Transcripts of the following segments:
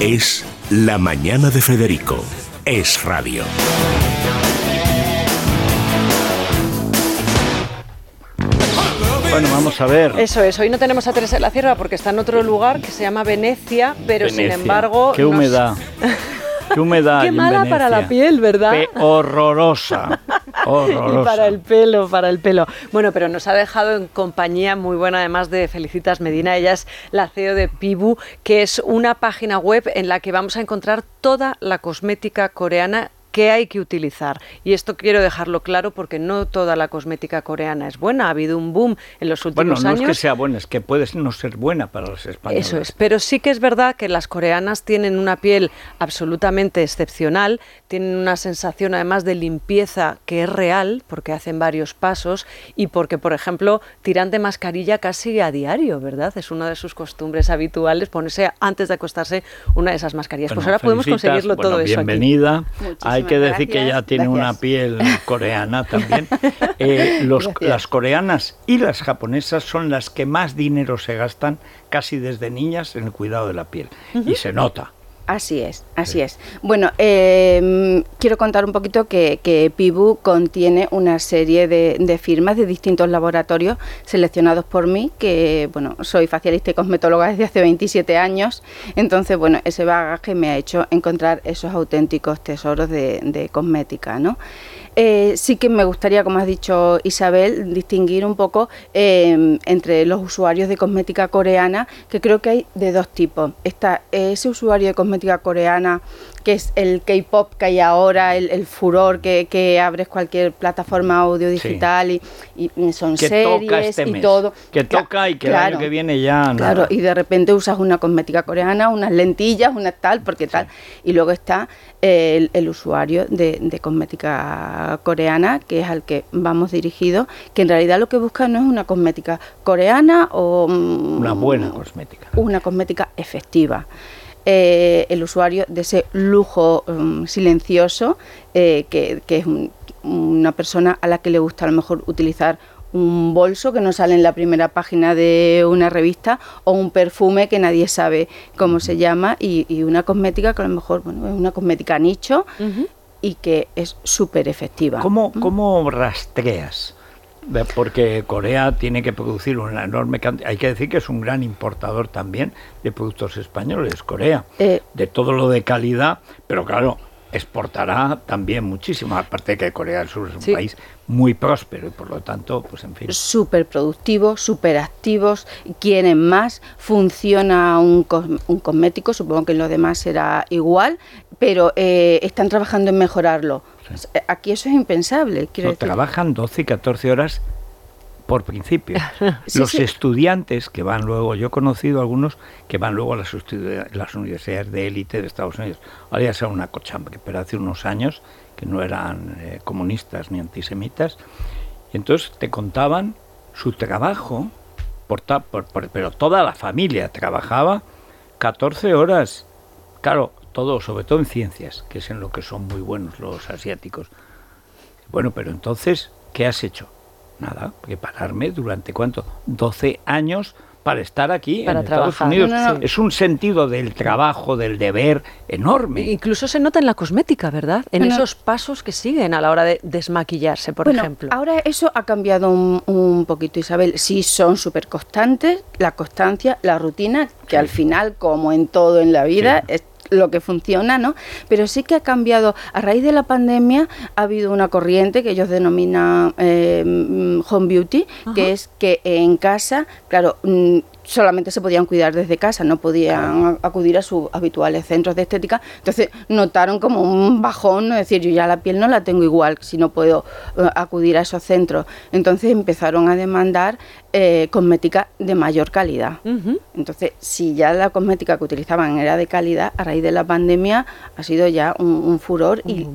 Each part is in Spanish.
Es la mañana de Federico. Es radio. Bueno, vamos a ver. Eso es, hoy no tenemos a Teresa de la Sierra porque está en otro lugar que se llama Venecia, pero sin embargo... Qué nos- humedad. Qué humedad. Qué en mala para la piel, ¿verdad? Pe- horrorosa. Para el pelo, para el pelo. Bueno, pero nos ha dejado en compañía muy buena, además de Felicitas Medina. Ella es la CEO de Pibu, que es una página web en la que vamos a encontrar toda la cosmética coreana que hay que utilizar. Y esto quiero dejarlo claro porque no toda la cosmética coreana es buena. Ha habido un boom en los Bueno, últimos no años. es que sea buena, es que puede no ser buena para los españoles. Eso es, pero sí que es verdad que las coreanas tienen una piel absolutamente excepcional, tienen una sensación además de limpieza que es real, porque hacen varios pasos y porque, por ejemplo, tiran de mascarilla casi a diario, ¿verdad? Es una de sus costumbres habituales ponerse antes de acostarse una de esas mascarillas. pues Bueno, ahora podemos felicitas, conseguirlo bueno, todo eso aquí. Bienvenida. Hay que decir que ella tiene una piel coreana también. Eh, los- las coreanas y las japonesas son las que más dinero se gastan casi desde niñas en el cuidado de la piel. Y se nota. Así es, así es. Bueno, eh, quiero contar un poquito que, que Pibu contiene una serie de, de firmas de distintos laboratorios seleccionados por mí, que bueno, soy facialista y cosmetóloga desde hace 27 años, entonces bueno, ese bagaje me ha hecho encontrar esos auténticos tesoros de, de cosmética, ¿no? Eh, sí que me gustaría, como has dicho Isabel, distinguir un poco eh, entre los usuarios de cosmética coreana, que creo que hay de dos tipos. Está ese usuario de cosmética coreana, que es el K-pop que hay ahora, el, el furor que, que abres cualquier plataforma audio digital y, y son Que series toca este y mes. todo. Que toca y que el claro. año que viene ya nada. Claro, y de repente usas una cosmética coreana, unas lentillas, una tal, porque tal. Y luego está eh, el, el usuario de, de cosmética coreana, que es al que vamos dirigidos, que en realidad lo que busca no es una cosmética coreana o mm, Una buena cosmética. una cosmética efectiva. Eh, el usuario de ese lujo mm, silencioso, eh, que, que es un- una persona a la que le gusta a lo mejor utilizar un bolso que no sale en la primera página de una revista o un perfume que nadie sabe cómo se llama y, y una cosmética que a lo mejor bueno, es una cosmética nicho y que es súper efectiva. ¿Cómo, ¿Cómo rastreas? Porque Corea tiene que producir una enorme cantidad. Hay que decir que es un gran importador también de productos españoles, Corea. Eh, de todo lo de calidad, pero claro, exportará también muchísimo. Aparte de que Corea del Sur es un Sí. país muy próspero y por lo tanto, pues en fin. súper productivos, súper activos, quieren más, funciona un, cos- un cosmético, supongo que en lo demás será igual, pero eh, están trabajando en mejorarlo. Eh, Aquí eso es impensable, quiero No, decir. trabajan 12 y 14 horas por principio. Sí, Los sí. estudiantes que van luego, yo he conocido algunos que van luego a las, universidades de élite de Estados Unidos. Ahora ya sea una cochambre, pero hace unos años que no eran eh, comunistas ni antisemitas. Y entonces te contaban su trabajo, por ta- por- por- pero toda la familia trabajaba 14 horas. Claro, todo, sobre todo en ciencias, que es en lo que son muy buenos los asiáticos. Bueno, pero entonces, ¿qué has hecho? Nada, prepararme durante cuánto? 12 años para estar aquí Para en Estados trabajar. Unidos. No, no, no. Es un sentido del trabajo, del deber enorme. Incluso se nota en la cosmética, ¿verdad? En Bueno. esos pasos que siguen a la hora de desmaquillarse, por bueno, ejemplo. ahora eso ha cambiado un, un poquito, Isabel. Sí son súper constantes, la constancia, la rutina, que al final, como en todo en la vida, Sí. es lo que funciona, ¿no? Pero sí que ha cambiado. A raíz de la pandemia ha habido una corriente que ellos denominan eh, mm, home beauty, que es que en casa, claro, mm, solamente se podían cuidar desde casa, no podían acudir a sus habituales centros de estética. Entonces notaron como un bajón, es decir, yo ya la piel no la tengo igual si no puedo eh, acudir a esos centros. Entonces empezaron a demandar eh, cosmética de mayor calidad. Entonces, si ya la cosmética que utilizaban era de calidad, a raíz de la pandemia ha sido ya un, furor y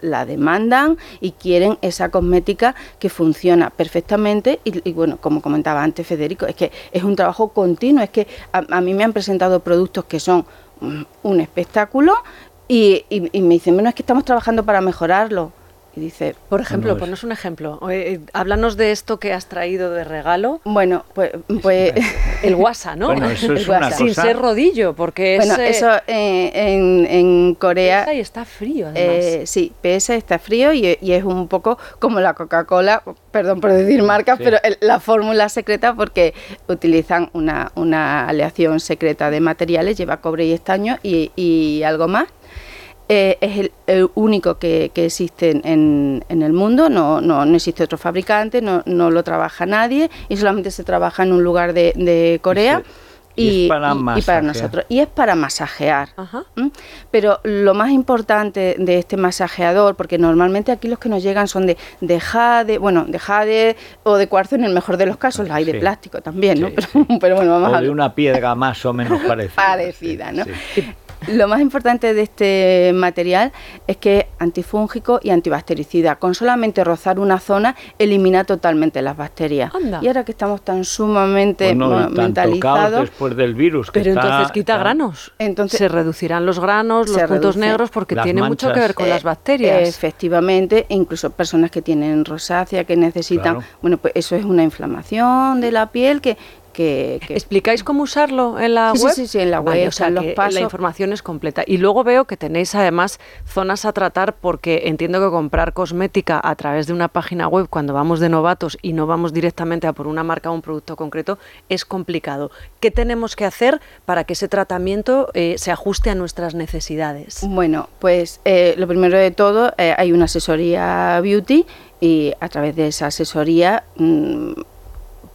la demandan y quieren esa cosmética que funciona perfectamente. Y, bueno, como comentaba antes Federico, es que es un trabajo continuo, es que a, mí me han presentado productos que son un espectáculo y, y me dicen, bueno, es que estamos trabajando para mejorarlo y dice, por ejemplo, ponnos un ejemplo. Eh, háblanos de esto que has traído de regalo. Bueno, pues, pues el WhatsApp, ¿no? Bueno, eso es una Sin ser rodillo, porque bueno, es... eso eh, en, en, Corea... Pesa y está frío, además. Eh, sí, pesa, está frío y, es un poco como la Coca-Cola, perdón por decir marcas, pero la fórmula secreta porque utilizan una, una aleación secreta de materiales, lleva cobre y estaño y, y algo más eh, es el, único que, existe en, el mundo, no, no, existe otro fabricante, no, no, lo trabaja nadie y solamente se trabaja en un lugar de, Corea. Y, para nosotros. Y es para masajear. Pero lo más importante de este masajeador, porque normalmente aquí los que nos llegan son de, de jade, bueno, de jade o de cuarzo en el mejor de los casos, hay de plástico también, ¿no? pero, bueno, vamos o de una piedra más o menos parecida. parecida, ¿no? Lo más importante de este material es que es antifúngico y antibactericida. Con solamente rozar una zona elimina totalmente las bacterias. Y ahora que estamos tan sumamente mentalizados... después del virus. pero entonces quita granos. Entonces se reducirán los granos, los puntos negros, porque tiene mucho que ver con las bacterias. Efectivamente, incluso personas que tienen rosácea, que necesitan... Bueno, pues eso es una inflamación de la piel que que, ¿Explicáis cómo usarlo en la web? Sí, sí, en la web. o sea, los pasos. La información es completa. Y luego veo que tenéis además zonas a tratar porque entiendo que comprar cosmética a través de una página web cuando vamos de novatos y no vamos directamente a por una marca o un producto concreto es complicado. ¿Qué tenemos que hacer para que ese tratamiento eh, se ajuste a nuestras necesidades? Bueno, pues eh, lo primero de todo, eh, hay una asesoría beauty y a través de esa asesoría... Mm,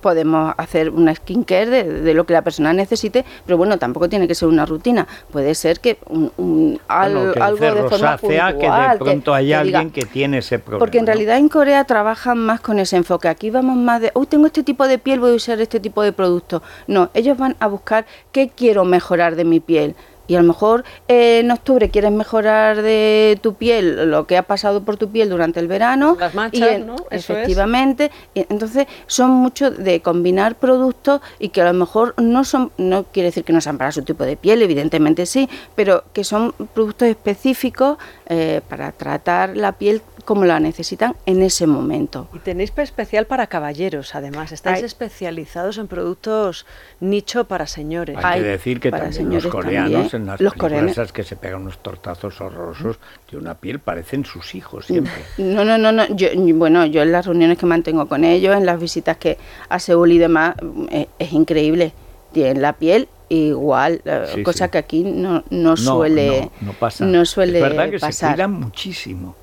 podemos hacer una skincare de, de, lo que la persona necesite, pero bueno, tampoco tiene que ser una rutina. Puede ser que, un, algo de forma puntual, que de pronto hay alguien que tiene ese problema. Porque en realidad en Corea trabajan más con ese enfoque. Aquí vamos más de, uy, tengo este tipo de piel, voy a usar este tipo de producto. No, ellos van a buscar qué quiero mejorar de mi piel y a lo mejor eh, en octubre quieres mejorar de tu piel lo que ha pasado por tu piel durante el verano. Las manchas, ¿no? efectivamente. entonces son mucho de combinar productos y que a lo mejor no son, no quiere decir que no sean para su tipo de piel, evidentemente sí, pero que son productos específicos eh, para tratar la piel como la necesitan en ese momento. Y tenéis especial para caballeros, además. Estáis especializados en productos nicho para señores. Hay, que decir que también los coreanos en las los coreanos. que se pegan unos tortazos horrorosos de una piel parecen sus hijos siempre. No, no, no, no. Yo, bueno, yo en las reuniones que mantengo con ellos, en las visitas que a Seúl y demás, eh, es, increíble. Tienen la piel igual, eh, cosa que aquí no, no suele no, pasa. No suele es verdad que pasar. se cuidan muchísimo.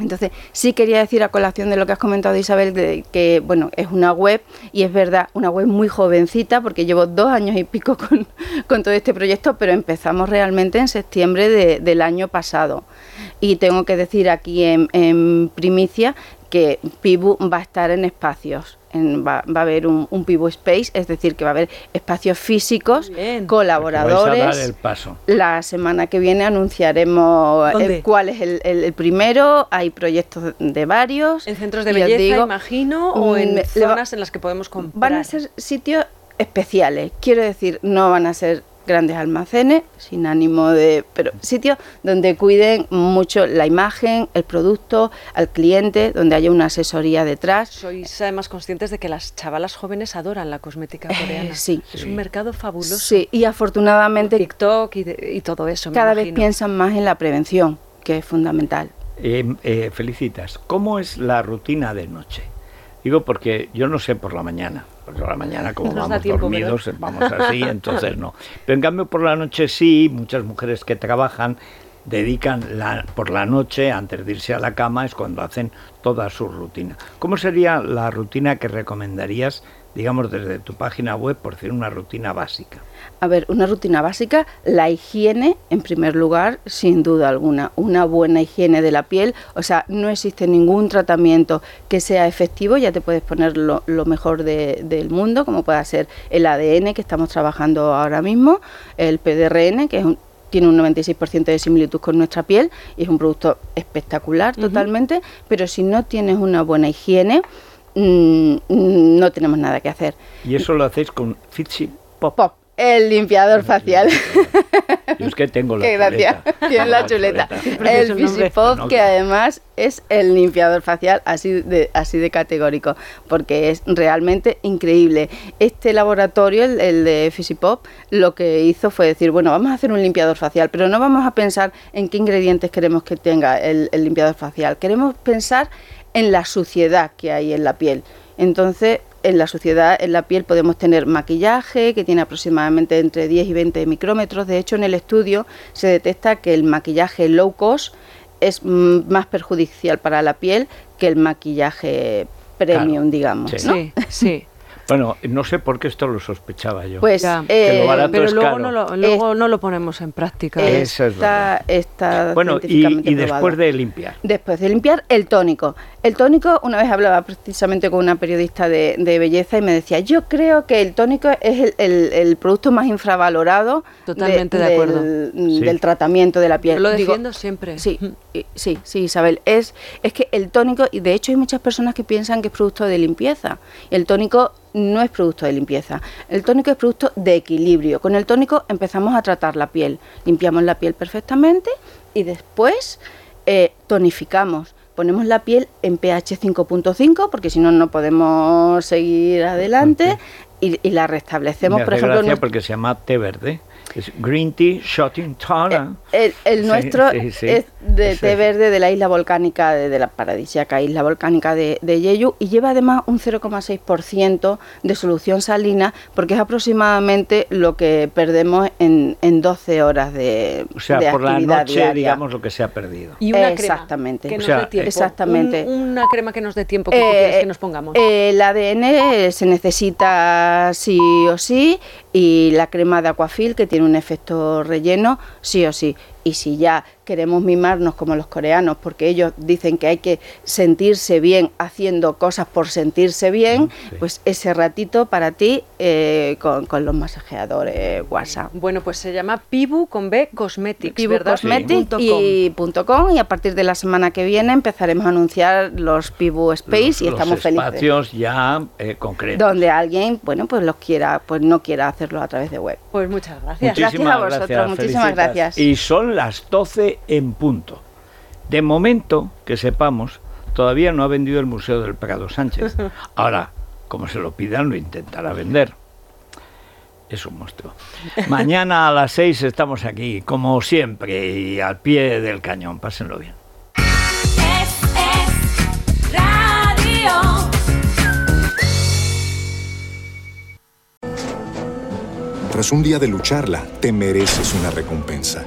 Entonces, sí quería decir a colación de lo que has comentado, Isabel, de que, bueno, es una web y es verdad, una web muy jovencita, porque llevo dos años y pico con, todo este proyecto, pero empezamos realmente en septiembre del año pasado. Y tengo que decir aquí en, en primicia que Pibu va a estar en espacios va, a haber un, un Space, es decir, que va a haber espacios físicos, colaboradores. el paso. La semana que viene anunciaremos cuál es el, primero. Hay proyectos de varios. En centros de belleza, imagino, o en mm, zonas en las que podemos comprar. Van a ser sitios especiales. Quiero decir, no van a ser grandes almacenes, sin ánimo de... pero sitios donde cuiden mucho la imagen, el producto, al cliente, donde haya una asesoría detrás. Sois además conscientes de que las chavalas jóvenes adoran la cosmética eh, coreana. sí. Es un mercado fabuloso. Sí, y afortunadamente... TikTok y, todo eso. Cada vez piensan más en la prevención, que es fundamental. Eh, eh, felicitas, ¿cómo es la rutina de noche? Digo porque yo no sé por la mañana, porque por la mañana como vamos dormidos, vamos así, entonces no. Pero en cambio por la noche sí, muchas mujeres que trabajan dedican la, por la noche, antes de irse a la cama, es cuando hacen toda su rutina. ¿Cómo sería la rutina que recomendarías, digamos, desde tu página web, por decir una rutina básica? A ver, una rutina básica, la higiene en primer lugar, sin duda alguna, una buena higiene de la piel, o sea, no existe ningún tratamiento que sea efectivo, ya te puedes poner lo, mejor del mundo, como pueda ser el ADN que estamos trabajando ahora mismo, el PDRN, que es tiene un 96% de similitud con nuestra piel y es un producto espectacular totalmente, pero si no tienes una buena higiene, mm, no tenemos nada que hacer. ¿Y eso lo hacéis con Fitzy Pop? Pop el limpiador facial. Yo es que tengo la Qué chuleta. Tiene la, chuleta. El Pop, que además es el limpiador facial así de, así de categórico, porque es realmente increíble. Este laboratorio, el, el de Pop, lo que hizo fue decir, bueno, vamos a hacer un limpiador facial, pero no vamos a pensar en qué ingredientes queremos que tenga el, el limpiador facial. Queremos pensar en la suciedad que hay en la piel. Entonces, en la suciedad, en la piel podemos tener maquillaje que tiene aproximadamente entre 10 y 20 micrómetros. De hecho, en el estudio se detecta que el maquillaje low cost es más perjudicial para la piel que el maquillaje premium, digamos. Sí, sí. Bueno, no sé por qué esto lo sospechaba yo. Pues, eh, pero luego, no lo, luego no lo ponemos en práctica. Eso es está, bueno, y, después de limpiar. Después de limpiar, el tónico. El tónico, una vez hablaba precisamente con una periodista de, belleza y me decía, yo creo que el tónico es el, producto más infravalorado Totalmente de, acuerdo. Del, tratamiento de la piel. lo defiendo siempre. Sí, sí, sí, Isabel. Es, es que el tónico, y de hecho hay muchas personas que piensan que es producto de limpieza. El tónico no es producto de limpieza. El tónico es producto de equilibrio. Con el tónico empezamos a tratar la piel. Limpiamos la piel perfectamente y después eh, tonificamos. Ponemos la piel en pH 5.5 porque si no, no podemos seguir adelante y, la restablecemos. por ejemplo, porque se llama té verde. Es Green Tea Shotting Toner. El, el, nuestro es de té verde de la isla volcánica, de, la paradisíaca isla volcánica de, de Yeyu, y lleva además un 0,6% de solución salina, porque es aproximadamente lo que perdemos en, en 12 horas de O sea, por la noche, digamos, lo que se ha perdido. Y una exactamente. crema que nos dé tiempo. Exactamente. una crema que nos dé tiempo, que, eh, que nos pongamos. el ADN se necesita sí o sí, y la crema de Aquafil, que tiene un efecto relleno, sí o sí. Y si ya queremos mimarnos como los coreanos, porque ellos dicen que hay que sentirse bien haciendo cosas por sentirse bien, pues ese ratito para ti eh, con, los masajeadores WhatsApp. Bueno, pues se llama Pibu con B Cosmetics, Pibu Cosmetics y .com y a partir de la semana que viene empezaremos a anunciar los Pibu Space y estamos felices. espacios ya eh, concretos. Donde alguien, bueno, pues los quiera, pues no quiera hacerlo a través de web. Pues muchas gracias. gracias a vosotros, muchísimas gracias. Y son las 12 en punto. De momento, que sepamos, todavía no ha vendido el Museo del Prado Sánchez. Ahora, como se lo pidan, lo intentará vender. Es un monstruo. Mañana a las 6 estamos aquí, como siempre, y al pie del cañón. Pásenlo bien. Tras un día de lucharla, te mereces una recompensa,